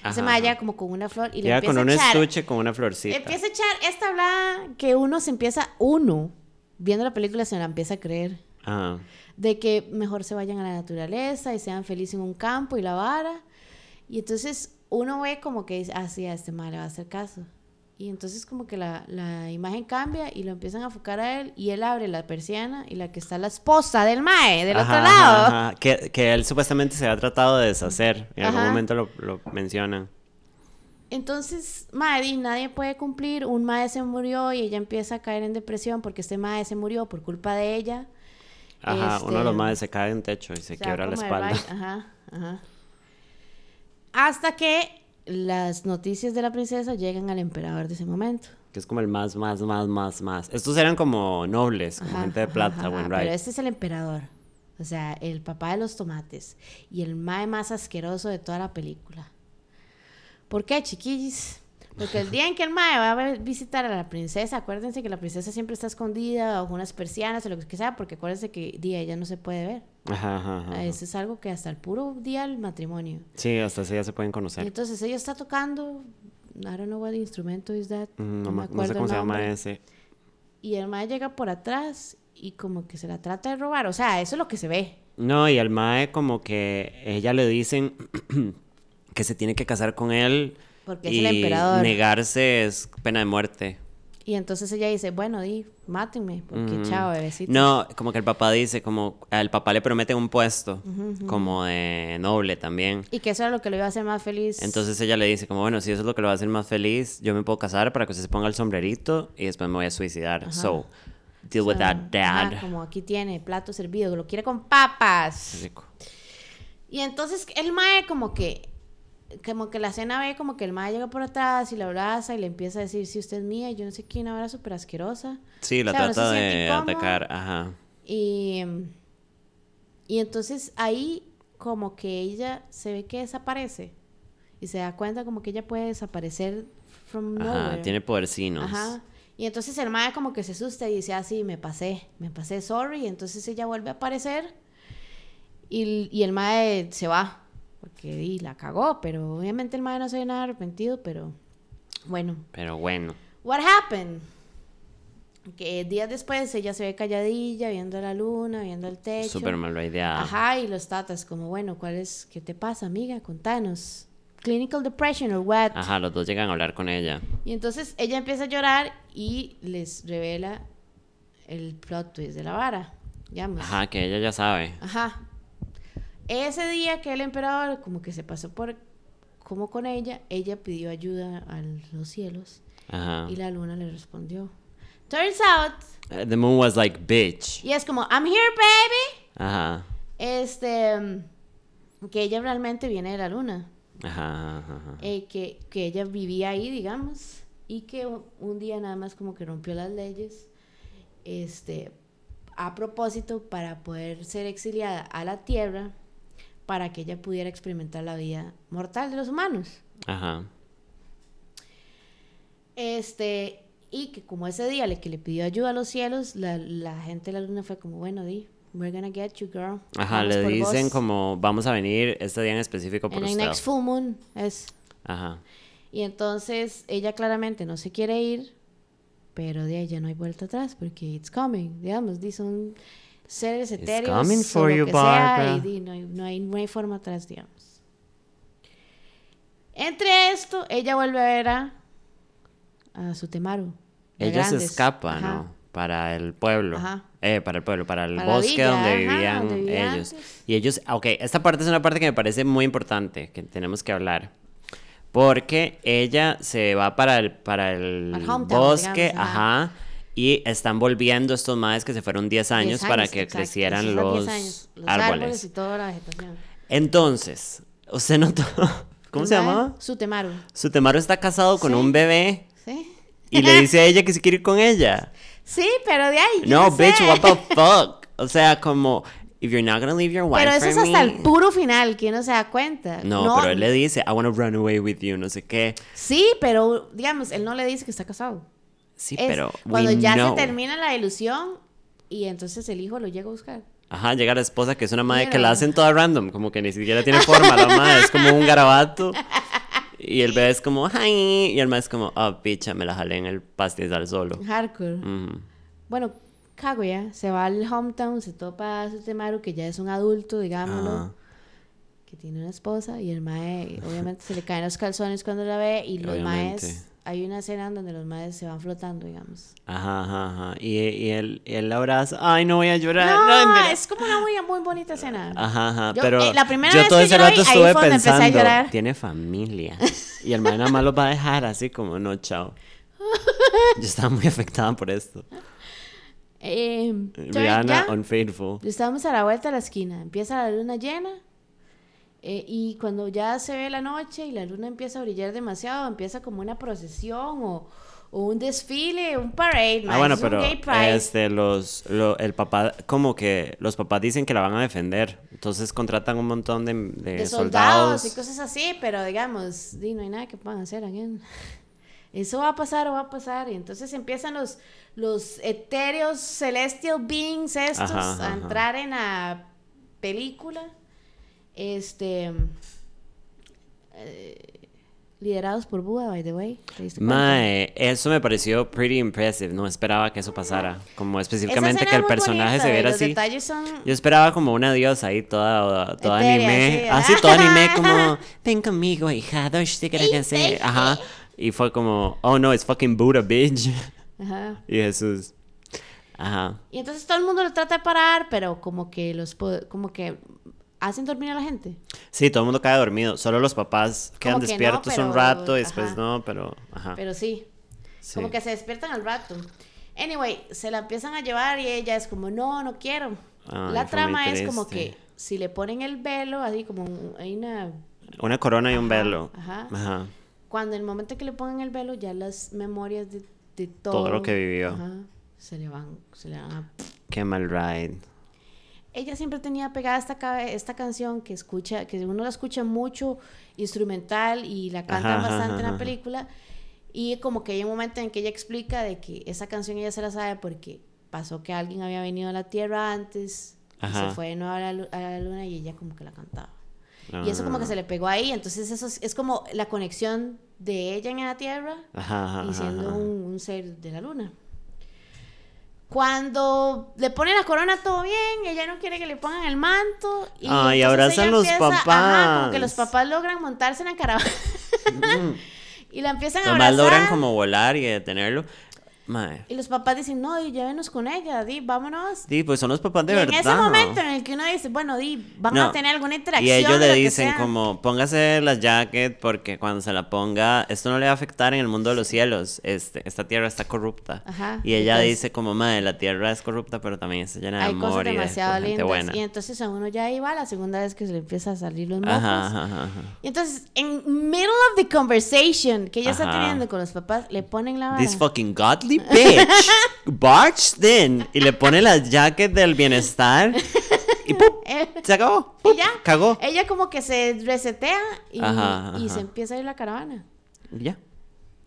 S1: Ajá, ajá.
S2: llega como con una flor y le empieza
S1: con un
S2: a echar.
S1: estuche con una florcita.
S2: Empieza a echar esta hablada que uno se empieza, uno, viendo la película se la empieza a creer.
S1: Ajá.
S2: De que mejor se vayan a la naturaleza y sean felices en un campo y la vara. Y entonces uno ve como que dice, ah, sí, a este mae le va a hacer caso. Y entonces como que la, la imagen cambia y lo empiezan a enfocar a él y él abre la persiana y la que está la esposa del mae, del otro lado.
S1: ajá, ajá. Que, que él supuestamente se ha tratado de deshacer. En algún momento lo, lo mencionan.
S2: Entonces, mae, di, nadie puede cumplir, un mae se murió y ella empieza a caer en depresión porque este mae se murió por culpa de ella.
S1: Ajá, uno de los
S2: Este,
S1: madres se cae en techo y se quiebra la espalda.
S2: right, Ajá, ajá. Hasta que las noticias de la princesa llegan al emperador de ese momento.
S1: Que es como el más, más, más, más, más. Estos eran como nobles, como
S2: Ajá,
S1: gente de
S2: ajá,
S1: plata,
S2: ajá,
S1: buen
S2: Pero este es el emperador. O sea, el papá de los tomates y el mae más asqueroso de toda la película. ¿Por qué, chiquillos? Porque el día en que el mae va a visitar a la princesa, acuérdense que la princesa siempre está escondida bajo unas persianas o lo que sea, porque acuérdense que día ella no se puede ver.
S1: Ajá, ajá, ajá.
S2: Eso es algo que hasta el puro día del matrimonio.
S1: Sí, hasta así ya se pueden
S2: Y
S1: conocer.
S2: entonces ella está tocando, I don't know what instrumento is that.
S1: Mm, No,
S2: me
S1: ma- no sé
S2: acuerdo
S1: cómo se llama ese.
S2: Y el mae llega por atrás y como que se la trata de robar. O sea, eso es lo que se ve.
S1: No, y al mae como que ella le dicen que se tiene que casar con él.
S2: Porque es
S1: y
S2: el emperador.
S1: negarse es pena de muerte.
S2: Y entonces ella dice, bueno, di, mátenme, porque
S1: Ujú.
S2: chao, bebecito.
S1: No, como que el papá dice, como al papá le promete un puesto, como de noble también.
S2: Y que eso era lo que lo iba a hacer más feliz.
S1: Entonces ella le dice, como bueno, si eso es lo que lo va a hacer más feliz, yo me puedo casar para que usted se ponga el sombrerito y después me voy a suicidar. So, deal with that, dad.
S2: como aquí tiene, plato servido, lo quiere con papas.
S1: Rico.
S2: Y entonces el mae como que, como que la cena ve como que el mae llega por atrás y la abraza y le empieza a decir, si usted es mía, yo no sé quién, ahora súper asquerosa.
S1: Sí, la
S2: O sea,
S1: trata de
S2: incómodo.
S1: atacar, ajá.
S2: Y, y entonces ahí como que ella se ve que desaparece y se da cuenta como que ella puede desaparecer from
S1: Ajá, tiene podercinos.
S2: Ajá. Y entonces el mae como que se asusta y dice, ah, sí, me pasé, me pasé, sorry. Y entonces ella vuelve a aparecer y, y el mae se va, porque di, la cagó, pero obviamente el mae no se ve nada arrepentido, pero bueno.
S1: Pero bueno.
S2: What happened? Que días después ella se ve calladilla, viendo la luna, viendo el techo.
S1: Súper malo idea.
S2: Ajá, y los tatas como, bueno, ¿cuál es, qué te pasa, amiga? Contanos. Clinical depression or what?
S1: Ajá, los dos llegan a hablar con ella.
S2: Y entonces ella empieza a llorar y les revela el plot twist de la vara, digamos.
S1: Ajá, que ella ya sabe.
S2: Ajá. Ese día que el emperador como que se pasó por como con ella, ella pidió ayuda a los cielos
S1: Ajá.
S2: y la luna le respondió. Turns out,
S1: Uh, The moon was like, bitch.
S2: y es como, I'm here, baby.
S1: Ajá.
S2: Este, que ella realmente viene de la luna.
S1: Ajá, ajá, ajá.
S2: eh, que, que ella vivía ahí, digamos, y que un día nada más como que rompió las leyes, este, a propósito para poder ser exiliada a la tierra, para que ella pudiera experimentar la vida mortal de los humanos.
S1: Ajá.
S2: Este, y que como ese día le que le pidió ayuda a los cielos, la, la gente de la luna fue como, bueno, di, we're gonna get you, girl.
S1: Ajá,
S2: Vamos
S1: le dicen
S2: vos".
S1: como, vamos a venir este día en específico por
S2: En el
S1: usted.
S2: next full moon es
S1: Ajá.
S2: Y entonces ella claramente no se quiere ir, pero de ahí ya no hay vuelta atrás porque it's coming, digamos, di, son seres
S1: It's
S2: etéreos
S1: coming
S2: o
S1: for
S2: lo
S1: you,
S2: que sea,
S1: Barbara.
S2: y di, no, hay, no, hay, no hay forma atrás, digamos. Entre esto, ella vuelve a ver a, a su Temaru.
S1: Ella se escapa,
S2: Ajá.
S1: ¿no? Para el pueblo.
S2: Ajá.
S1: Eh, para el pueblo, para el
S2: Para
S1: bosque
S2: villa,
S1: donde
S2: ajá,
S1: vivían
S2: donde vivían
S1: ellos.
S2: antes.
S1: Y ellos, ok, esta parte es una parte que me parece muy importante, que tenemos que hablar. Porque ella se va para el, para el
S2: hometown,
S1: bosque,
S2: digamos, ajá.
S1: ajá. Y están volviendo estos madres que se fueron 10 años,
S2: 10
S1: para que
S2: exacto,
S1: crecieran los,
S2: 10 años, los
S1: árboles.
S2: y toda la vegetación.
S1: Entonces, usted notó, ¿cómo se llamaba?
S2: Su Temaru.
S1: Su Temaru está casado con
S2: Sí.
S1: un bebé
S2: ¿Sí?
S1: y le dice a ella que se quiere ir con ella.
S2: Sí, pero de ahí.
S1: No,
S2: sé.
S1: bitch, what the fuck? O sea, como, if you're not gonna leave your wife
S2: Pero eso
S1: for
S2: es hasta
S1: me-
S2: el puro final, que uno se da cuenta.
S1: No, pero él le dice, I wanna run away with you, no sé qué.
S2: Sí, pero digamos, él no le dice que está casado.
S1: Sí,
S2: Es
S1: pero
S2: cuando ya
S1: know.
S2: se termina la ilusión y entonces el hijo lo llega a buscar.
S1: Ajá, llega la esposa que es una madre que la hacen toda random, como que ni siquiera tiene forma, la madre es como un garabato. Y el bebé es como, ay, y el madre es como, ah, picha, me la jalé en el pastizal solo.
S2: Hardcore.
S1: Ujú.
S2: Bueno, Kaguya se va al hometown, se topa a su Temaru, que ya es un adulto, digámoslo,
S1: Ajá.
S2: que tiene una esposa, y el mae, obviamente, se le caen los calzones cuando la ve, y los maes, hay una escena en donde los maes se van flotando, digamos.
S1: Ajá, ajá, ajá. Y, y él, y él la abraza, ay, no voy a llorar.
S2: No,
S1: mira".
S2: es como una muy, muy bonita escena.
S1: Ajá, ajá,
S2: Yo,
S1: pero
S2: eh, la primera
S1: yo
S2: vez
S1: todo
S2: que
S1: ese
S2: yo vi,
S1: rato estuve
S2: empecé a
S1: pensando,
S2: llorar.
S1: tiene familia. Y el man nada más lo va a dejar así como, no, chao. Yo estaba muy afectada por esto.
S2: Eh, ya-
S1: Rihanna,
S2: ya.
S1: unfaithful.
S2: Estábamos a la vuelta de la esquina. Empieza la luna llena. Eh, y cuando ya se ve la noche y la luna empieza a brillar demasiado, empieza como una procesión o, o un desfile, un parade.
S1: Ah, bueno,
S2: es un
S1: pero
S2: gay pride.
S1: este, los, lo- el papá, como que los papás dicen que la van a defender. Entonces contratan un montón de, de
S2: de
S1: soldados.
S2: soldados y cosas así, pero digamos, di, no hay nada que puedan hacer again. Eso va a pasar o va a pasar. Y entonces empiezan los, los etéreos celestial beings estos
S1: ajá,
S2: a
S1: ajá.
S2: entrar en la película. Este. eh, liderados por Buda, by the way. ¿te?
S1: Mae, eso me pareció pretty impressive. No esperaba que eso pasara. Como específicamente que el personaje
S2: bonita,
S1: se viera así.
S2: son.
S1: Yo esperaba como una diosa ahí, toda, toda anime.
S2: sí.
S1: Así, todo anime, como, ven conmigo, ¿qué quieres que hacer? Ajá. Y fue como, oh no, it's fucking Buddha, bitch.
S2: Ajá.
S1: Y Jesús. Ajá.
S2: Y entonces todo el mundo lo trata de parar, pero como que los como que hacen dormir a la gente.
S1: Sí, todo el mundo cae dormido. Solo los papás quedan
S2: que no,
S1: despiertos un
S2: pero-
S1: rato y después
S2: ajá.
S1: no, pero. Ajá.
S2: Pero sí,
S1: sí.
S2: como que se despiertan al rato. Anyway, se la empiezan a llevar y ella es como, no, no quiero.
S1: Ay,
S2: la trama es como que si le ponen el velo, así como un- hay una...
S1: Una corona y un velo.
S2: ajá.
S1: Ajá.
S2: Cuando en el momento que le pongan el velo, ya las memorias de, de todo...
S1: Todo lo que vivió.
S2: ajá, se le van, se le van a
S1: Qué mal ride.
S2: Ella siempre tenía pegada esta, esta canción que escucha, que uno la escucha mucho instrumental y la cantan
S1: Ajá, ajá,
S2: bastante en
S1: ajá.
S2: la película. Y como que hay un momento en que ella explica de que esa canción ella se la sabe porque pasó que alguien había venido a la Tierra antes y se fue de nuevo a la, a la luna y ella como que la cantaba.
S1: No,
S2: Y eso como que se le pegó ahí, entonces eso es, es como la conexión de ella en la Tierra
S1: Ajá,
S2: y siendo un, un ser de la luna. Cuando le pone la corona todo bien, ella no quiere que le pongan el manto. Y
S1: Ay,
S2: entonces
S1: abrazan los
S2: Ajá, como que los
S1: papás.
S2: papás logran montarse en la caravana. y la empiezan a
S1: Nomás
S2: abrazar.
S1: logran como volar y detenerlo. Mae.
S2: Y los papás dicen, no, di, llévenos con ella, di, vámonos.
S1: Sí, pues son los papás de
S2: y
S1: verdad.
S2: en ese momento en el que uno dice, bueno, di, van
S1: No.
S2: a tener alguna interacción.
S1: Y ellos le dicen como, póngase la jacket porque cuando se la ponga, esto no le va a afectar en el mundo de los cielos. Este, esta tierra está corrupta.
S2: Ajá,
S1: Y ella
S2: entonces-
S1: dice como, madre, la tierra es corrupta, pero también está llena de
S2: Hay
S1: amor
S2: cosas
S1: y de,
S2: demasiado
S1: gente
S2: lindas.
S1: buena.
S2: Y entonces a uno ya iba la segunda vez que se le empieza a salir los mocos.
S1: Ajá, ajá.
S2: Y entonces, en middle of the conversation que ella está teniendo con los papás, le ponen la vara.
S1: This fucking godly bitch barged in y le pone la jacket del bienestar y ¡pum! Se acabó.
S2: y
S1: ¡pum!
S2: ya.
S1: Cagó.
S2: Ella como que se resetea y,
S1: Ajá,
S2: y
S1: ajá.
S2: se empieza a ir la caravana.
S1: Y Ya.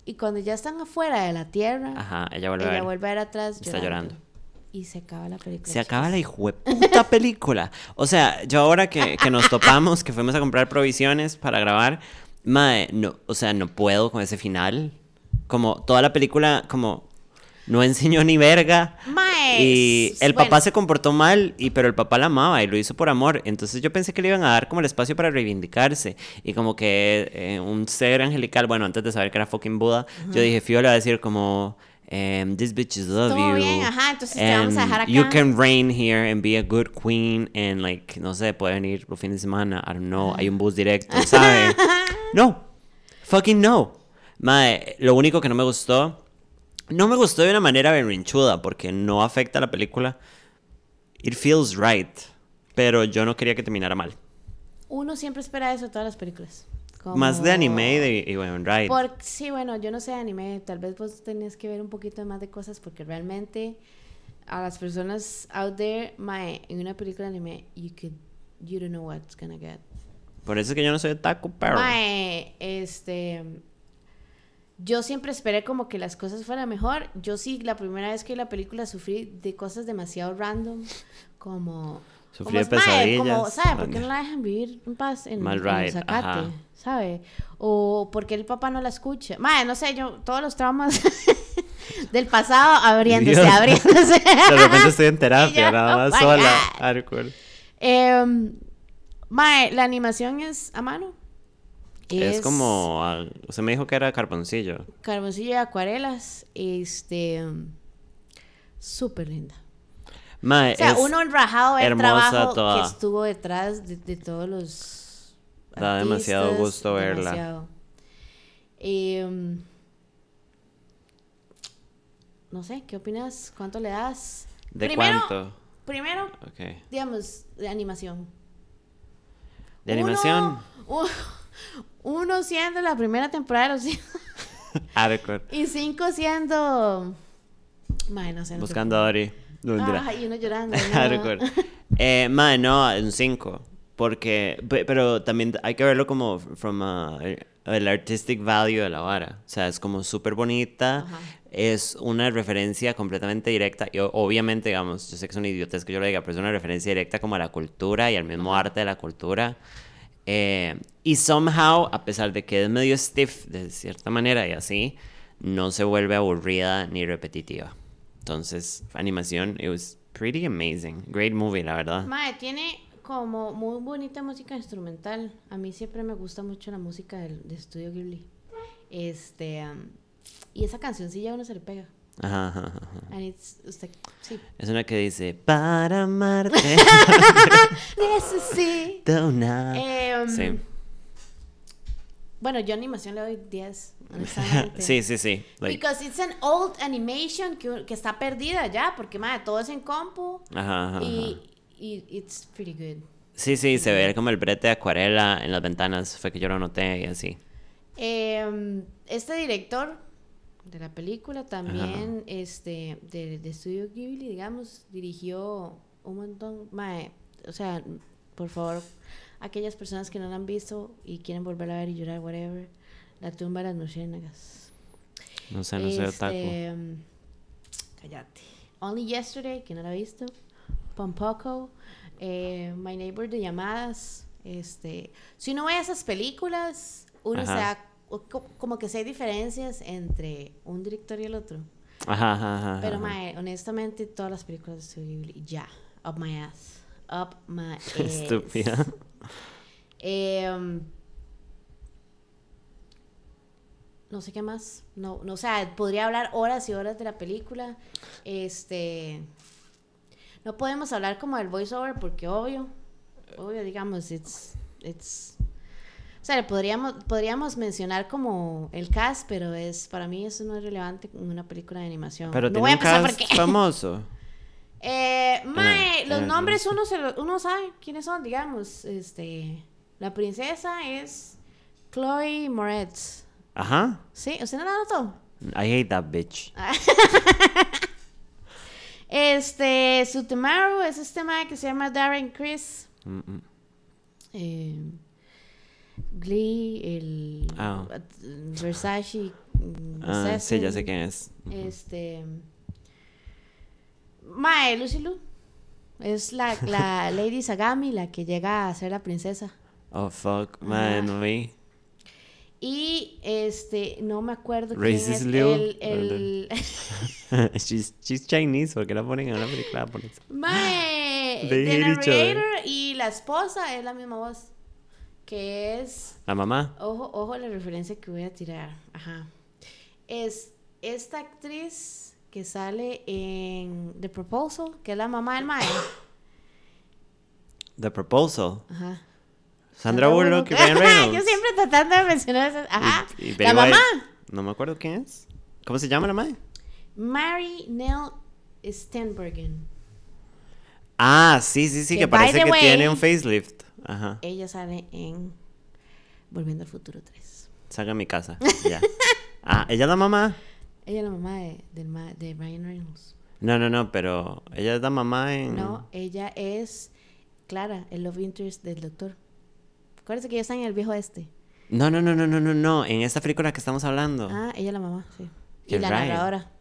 S2: Y cuando ya están afuera de la tierra,
S1: Ajá, ella vuelve a
S2: ella
S1: ver.
S2: vuelve a ver atrás
S1: Está llorando.
S2: Y se acaba la película.
S1: Se acaba la puta película. O sea, yo ahora que, que nos topamos, que fuimos a comprar provisiones para grabar, mae, no, o sea, no puedo con ese final. Como toda la película, como no enseñó ni verga.
S2: Mae,
S1: Y el
S2: bueno.
S1: papá se comportó mal, y, pero el papá la amaba y lo hizo por amor. Entonces yo pensé que le iban a dar como el espacio para reivindicarse. Y como que eh, un ser angelical, bueno, antes de saber que era fucking Buda, yo dije, Fio le va a decir como... em, this bitch love
S2: Estuvo
S1: you.
S2: bien, ajá, entonces te vamos a dejar
S1: You
S2: acá.
S1: can reign here and be a good queen and like, no sé, puede venir los fines de semana, I don't know, hay un bus directo, ¿sabe? no, fucking no. Mae, lo único que no me gustó, no me gustó de una manera berrinchuda porque no afecta a la película. It feels right, pero yo no quería que terminara mal.
S2: Uno siempre espera eso de todas las películas.
S1: Más de anime y, de, y bueno, right.
S2: Por, sí, bueno, yo no sé de anime, tal vez vos tenés que ver un poquito más de cosas porque realmente a las personas out there, mae, en una película de anime, you could, you don't know what's gonna get.
S1: Por eso es que yo no soy taco perro.
S2: Mae, este, yo siempre esperé como que las cosas fueran mejor. Yo sí, la primera vez que vi la película sufrí de cosas demasiado random, como...
S1: Sufrí de
S2: como, como,
S1: pesadillas.
S2: ¿sabe? ¿Por qué no la dejan vivir en paz en,
S1: Mal
S2: en zacate? ¿Sabe? O porque el papá no la escucha. Mae, no sé, yo, todos los traumas del pasado abriéndose,
S1: Dios.
S2: abriéndose.
S1: De repente estoy en terapia, nada
S2: oh
S1: más sola. Hardcore.
S2: Em, mae, la animación es a mano.
S1: Es, como. Usted me dijo que era carboncillo.
S2: carboncillo y acuarelas, este, súper linda.
S1: Mae,
S2: O sea,
S1: es-
S2: uno enrajado el
S1: hermosa
S2: trabajo
S1: toda.
S2: que estuvo detrás de, de todos los
S1: Da demasiado gusto verla.
S2: demasiado. Em, no sé, ¿qué opinas? ¿Cuánto le das?
S1: ¿De
S2: primero,
S1: cuánto?
S2: Primero, digamos, de animación.
S1: De animación.
S2: Uno, uno siendo la primera temporada de los hijos.
S1: Adequate.
S2: Y cinco siendo. Mae, no sé. no
S1: Buscando a Dory. No, mentira.
S2: Ay, uno llorando. no.
S1: Adequate. Eh, mae, no, un 5. Porque, pe- pero también hay que verlo como from a- el artistic value de la vara. O sea, es como súper bonita.
S2: Ajá.
S1: Es una referencia completamente directa. Y obviamente, digamos, yo sé que es una idiotez que yo lo diga, pero es una referencia directa como a la cultura y al mismo arte de la cultura. Eh, y somehow, a pesar de que es medio stiff de cierta manera y así, no se vuelve aburrida ni repetitiva. Entonces, animación, it was pretty amazing. Great movie, la verdad.
S2: Mae, tiene como muy bonita música instrumental. A mí siempre me gusta mucho la música del, de Ghibli. Este. am, y esa cancioncilla uno se le pega.
S1: Ajá, ajá, ajá.
S2: And it's, usted, sí.
S1: Es una que dice, para amarte,
S2: Necesito.
S1: una...
S2: Em,
S1: Sí.
S2: Bueno, yo animación le doy 10, honestamente.
S1: sí, sí, sí. like,
S2: Because it's an old animation que, que está perdida ya, porque madre, todo es en compu
S1: ajá, ajá,
S2: y, y it's pretty good.
S1: Sí, sí, se ve como el brete de acuarela en las ventanas. Fue que yo lo noté y así.
S2: Em, este director de la película también, este, de, de Studio Ghibli, digamos, dirigió un montón, mae, o sea, por favor, aquellas personas que no la han visto y quieren volver a ver y llorar, whatever, La tumba de las luciérnagas.
S1: No sé, no otaku.
S2: Este, cállate. Only Yesterday, que no la he visto. Pompoco. eh, My Neighbor de llamadas. Este, si uno ve esas películas, uno se da como que sé hay diferencias entre un director y el otro.
S1: Ajá, ajá, ajá.
S2: Pero, mae, honestamente, todas las películas de Studio Ghibli, ya, up my ass. Up my ass.
S1: Estúpida.
S2: Em, no sé qué más. No, no, o sea, podría hablar horas y horas de la película. Este. No podemos hablar como del voiceover porque obvio. Obvio, digamos, it's. it's o sea, podríamos, podríamos mencionar como el cast, pero es para mí eso no es relevante en una película de animación.
S1: Pero
S2: no
S1: tiene
S2: voy a
S1: un cast
S2: porque...
S1: famoso.
S2: Eh, mae, los nombres uno, se lo- uno sabe quiénes son, digamos. Este, la princesa es Chloe Moretz.
S1: Ajá.
S2: ¿Sí? ¿Usted no la notó?
S1: I hate that bitch.
S2: Este, Sutemaru es este mae que se llama Darren Chris.
S1: Mm, mm.
S2: Eh, Glee, el
S1: Ah.
S2: Versace.
S1: Ah, sí, ya sé quién es.
S2: Este. Mae, Lucy Lu. Es la, la Lady Sagami, la que llega a ser la princesa.
S1: Oh, fuck. Man, no vi.
S2: Y este, no me acuerdo
S1: Racist
S2: quién es
S1: Liu,
S2: el, el
S1: she's, she's Chinese, porque la ponen en una película.
S2: Mae, the narrator y la esposa es la misma voz. Que es.
S1: La mamá.
S2: Ojo, ojo la referencia que voy a tirar. Ajá. Es esta actriz que sale en The Proposal, que es la mamá del Mae.
S1: The Proposal.
S2: Ajá.
S1: Sandra Bullock y Ryan Reynolds.
S2: Yo siempre tratando de mencionar esas. Ajá.
S1: Y- y
S2: la mamá.
S1: No me acuerdo quién es. ¿Cómo se llama la madre?
S2: Mary Nell Stenbergen.
S1: Ah, sí, sí, sí,
S2: Que,
S1: parece que
S2: way-
S1: tiene un facelift. Ajá.
S2: Ella sale en Volviendo al Futuro 3.
S1: Salga a mi casa. Ya. Ah, ¿ella es la mamá?
S2: Ella es la mamá de, de Ryan Reynolds.
S1: No, no, no, pero ella es la mamá en.
S2: No, ella es Clara, el love interest del doctor. Acuérdense que ellos están en el viejo este.
S1: No, no, no, no, no, no, no. En esta película que estamos hablando.
S2: Ah, ella es la mamá, sí. Y la narradora.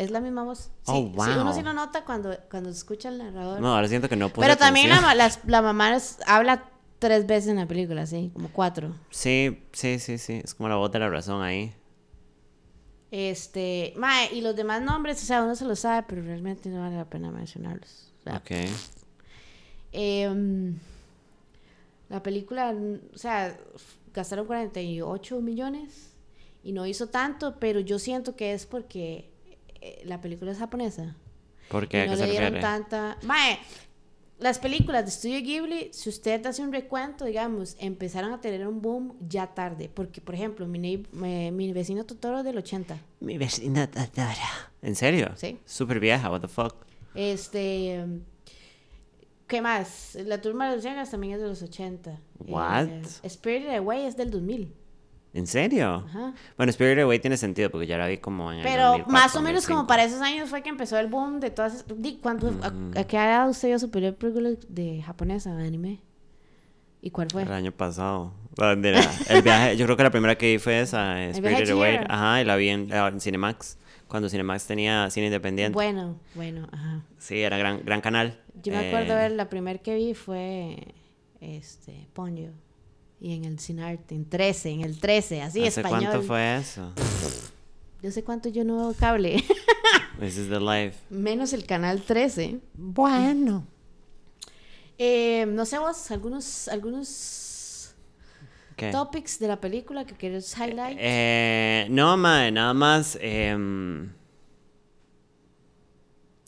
S2: Es la misma voz. Sí,
S1: Oh,
S2: sí, uno
S1: wow.
S2: sí lo nota cuando, cuando escucha al narrador.
S1: No, ahora siento que no puse
S2: Pero también la, la mamá es- habla tres veces en la película, sí, como cuatro.
S1: Sí, sí, sí, sí. Es como la voz de la razón ahí.
S2: Este, mae, y los demás nombres, o sea, uno se los sabe, pero realmente no vale la pena mencionarlos. O sea,
S1: Ok.
S2: em, la película, o sea, gastaron 48 millones y no hizo tanto, pero yo siento que es porque la película es japonesa.
S1: ¿Por qué? ¿A
S2: no
S1: qué
S2: le
S1: se
S2: dieron
S1: refiere?
S2: tanta... Mae, las películas de Studio Ghibli, si usted hace un recuento, digamos, empezaron a tener un boom ya tarde. Porque, por ejemplo, mi, me- mi vecino Totoro es del 80.
S1: Mi vecina Tadara. ¿En serio?
S2: Sí.
S1: Súper vieja, what the fuck.
S2: Este. em, ¿Qué más? La turma de los Llagas también es de los 80.
S1: What?
S2: Eh, Spirited Away es del 2000.
S1: ¿En serio?
S2: Ajá.
S1: Bueno, Spirit Away tiene sentido porque ya la vi como en el
S2: Pero
S1: 2004,
S2: más o menos
S1: 2005.
S2: como para esos años fue que empezó el boom de todas esas... ¿cuánto, a, a qué edad usted vio su primer película de japonesa, de anime? ¿Y cuál fue?
S1: El año pasado. Ah, El viaje, yo creo que la primera que vi fue esa, eh,
S2: El
S1: Spirited Away. Ajá, y la vi en, eh, en Cinemax. Cuando Cinemax tenía cine independiente.
S2: Bueno, bueno, ajá.
S1: Sí, era gran, gran canal.
S2: Yo me acuerdo
S1: Eh,
S2: ver, la primera que vi fue este, Ponyo. Y en el Cinarte, en 13, en el 13, así
S1: ¿Hace
S2: español.
S1: cuánto fue eso?
S2: Yo sé cuánto yo no veo cable.
S1: This is the life.
S2: Menos el canal 13.
S1: Bueno.
S2: Eh, no sé vos, algunos, algunos
S1: ¿Qué?
S2: topics de la película que quieres highlight.
S1: Eh, no, mae, nada más. em,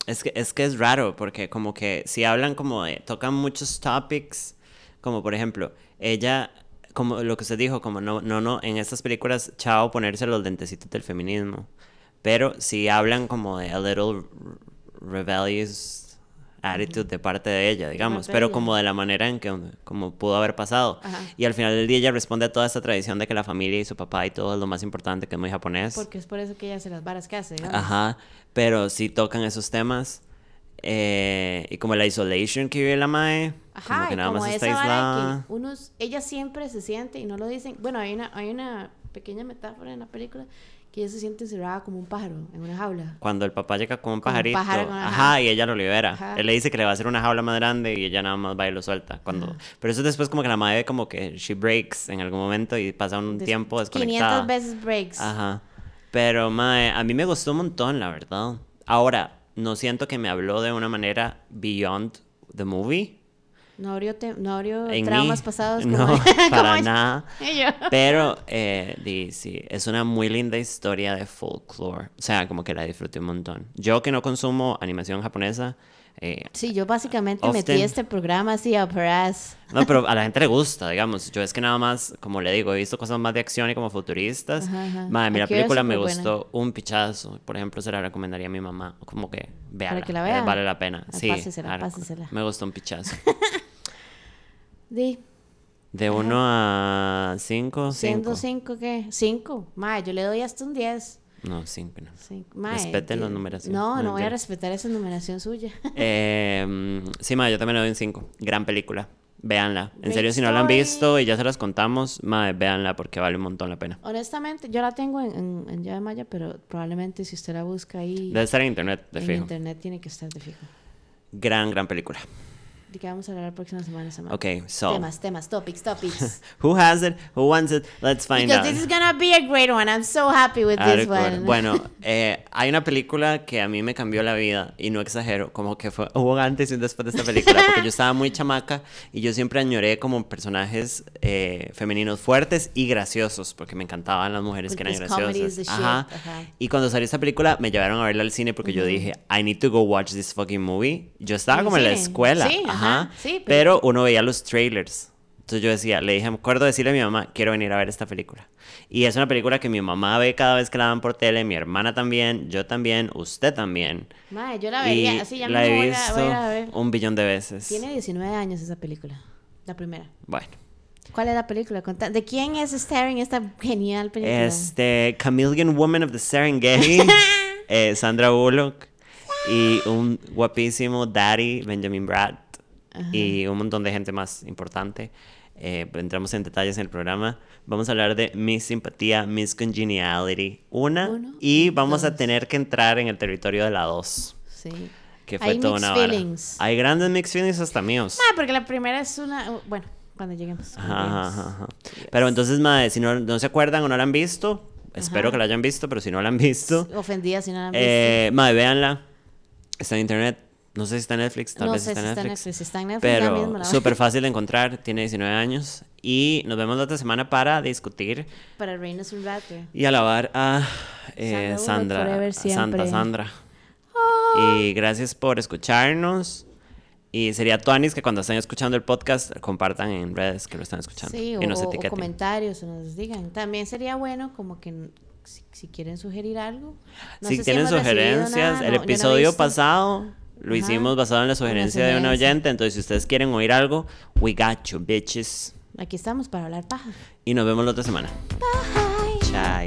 S1: es, que, es que es raro, porque como que si hablan como de. tocan muchos topics, como por ejemplo, ella. Como lo que usted dijo, como no, no, no, en estas películas, chao ponerse los dentecitos del feminismo. Pero si hablan como de a little rebellious attitude de parte de ella, digamos, pero como de la manera en que como pudo haber pasado.
S2: Ajá.
S1: Y al final del día ella responde a toda esta tradición de que la familia y su papá y todo es lo más importante, que es muy japonés.
S2: Porque es por eso que ella hace las varas que hace. digamos.
S1: Ajá, pero sí tocan esos temas. Eh, y como la isolation que vive la mae,
S2: Ajá,
S1: como que nada
S2: como
S1: más está aislada.
S2: que unos, ella siempre se siente y no lo dicen. Bueno, hay una, hay una pequeña metáfora en la película que ella se siente encerrada como un pájaro en una jaula.
S1: Cuando el papá llega con un
S2: un
S1: pajarito,
S2: pájaro con-
S1: ajá.
S2: ajá.
S1: y ella lo libera.
S2: Ajá.
S1: Él le dice que le va a hacer una jaula más grande y ella nada más va y lo suelta. Cuando... Pero eso después como que la madre como que she breaks en algún momento y pasa un
S2: Des-
S1: tiempo
S2: 500
S1: desconectada.
S2: veces breaks.
S1: Ajá. Pero, mae, a mí me gustó un montón, la verdad. Ahora, no siento que me habló de una manera beyond the movie.
S2: No abrió, te- no abrió traumas
S1: mí.
S2: pasados.
S1: No,
S2: como-
S1: para
S2: como-
S1: nada. Pero, eh, di, sí, es una muy linda historia de folklore. O sea, como que la disfruté un montón. Yo que no consumo animación japonesa, eh,
S2: Sí, yo básicamente metí
S1: Often-
S2: este programa así a Peraz.
S1: no, pero a la gente le gusta, digamos. Yo es que nada más, como le digo, he visto cosas más de acción y como futuristas.
S2: Ajá, ajá.
S1: Madre, mí la película me
S2: superbuena.
S1: gustó un pichazo. Por ejemplo, se la recomendaría a mi mamá. Como que véala.
S2: que la
S1: eh,
S2: vea.
S1: vale la pena.
S2: Ah,
S1: Sí,
S2: pásesela, pásesela.
S1: Me gustó un pichazo.
S2: Di,
S1: De 1 a 5,
S2: siendo
S1: 5.
S2: 5, ¿qué? 5. Mae, yo le doy hasta un 10.
S1: No, 5 no.
S2: Cinco. Mae,
S1: Respeten las
S2: di-
S1: numeraciones.
S2: No,
S1: No,
S2: no voy a respetar esa numeración suya.
S1: Eh, mm, sí, ma, yo también le doy un 5. Gran película. Véanla. En
S2: Great
S1: serio, si no la han visto y ya se las contamos, ma, véanla porque vale un montón la pena.
S2: Honestamente, yo la tengo en, en, en llave maya, pero probablemente si usted la busca ahí
S1: Debe estar en internet, de
S2: en
S1: fijo.
S2: internet tiene que estar de fijo.
S1: Gran, gran película.
S2: ¿De qué vamos a hablar la próxima semana, Samantha?
S1: Ok, so.
S2: Temas, temas, topics, topics.
S1: Who has it? Who wants it? Let's find
S2: Because
S1: out.
S2: this is gonna be a great one. I'm so happy with this one.
S1: Bueno, eh, hay una película que a mí me cambió la vida y no exagero, como que fue hubo antes y después de esta película, porque yo estaba muy chamaca y yo siempre añoré como personajes eh, femeninos fuertes y graciosos, porque me encantaban las mujeres que eran graciosas. Ajá.
S2: ajá.
S1: Y cuando salió esta película me llevaron a verla al cine porque yo dije, I need to go watch this fucking movie. Yo estaba
S2: ¿En
S1: como en la escuela,
S2: Sí,
S1: ajá,
S2: ajá, sí, pero-
S1: pero uno veía los trailers. Entonces yo decía, le dije, me acuerdo decirle a mi mamá, quiero venir a ver esta película. Y es una película que mi mamá ve cada vez que la dan por tele, mi hermana también, yo también, usted también.
S2: Mae, yo la
S1: y
S2: vería. Así ya
S1: la he
S2: voy
S1: visto
S2: voy a ir a ver.
S1: un billón de veces.
S2: Tiene 19 años esa película. La primera.
S1: Bueno,
S2: ¿Cuál es la película? ¿De quién es starring esta genial película?
S1: este, Chameleon Woman of the Serengeti, eh, Sandra Bullock y un guapísimo Daddy, Benjamin Bratt y un montón de gente más importante. Eh, entramos en detalles en el programa. Vamos a hablar de Miss Simpatía, Miss Congeniality, una,
S2: Uno
S1: y vamos a
S2: dos.
S1: tener que entrar en el territorio de la dos,
S2: Sí.
S1: que fue
S2: Hay
S1: toda
S2: mixed
S1: una
S2: feelings.
S1: Hay grandes mixed feelings hasta míos.
S2: Ah, porque la primera es una... uh, Bueno, cuando lleguemos.
S1: Ajá, ajá, ajá. Pero entonces, madre, si no, no se acuerdan o no la han visto, espero que la hayan visto, pero si no la han visto,
S2: Ofendida si no la han visto.
S1: eh, madre, véanla. Está en internet. No sé si está en Netflix, tal
S2: no
S1: vez
S2: sé
S1: está
S2: si
S1: en
S2: está en
S1: Netflix.
S2: Netflix. Si está en Netflix,
S1: Pero súper fácil de encontrar, tiene 19 años. Y nos vemos la otra semana para discutir
S2: Para reírnos un rato.
S1: y alabar a eh,
S2: Sandra
S1: a Santa. Sandra.
S2: Ah.
S1: Y gracias por escucharnos. Y sería Tuanis que cuando estén escuchando el podcast compartan en redes que lo están escuchando.
S2: Sí,
S1: y
S2: o,
S1: nos
S2: o
S1: etiqueten.
S2: comentarios o nos digan. También sería bueno como que si, si quieren sugerir algo. No
S1: si
S2: sé
S1: tienen
S2: recibido
S1: sugerencias,
S2: nada,
S1: el
S2: no- no
S1: episodio
S2: visto.
S1: pasado Lo
S2: Ajá.
S1: hicimos basado en la sugerencia de
S2: sugerencia.
S1: oyente. Entonces, si ustedes quieren oír algo, we got you, bitches.
S2: Aquí estamos para hablar paja.
S1: Y nos vemos la otra semana.
S2: Bye.
S1: Chai.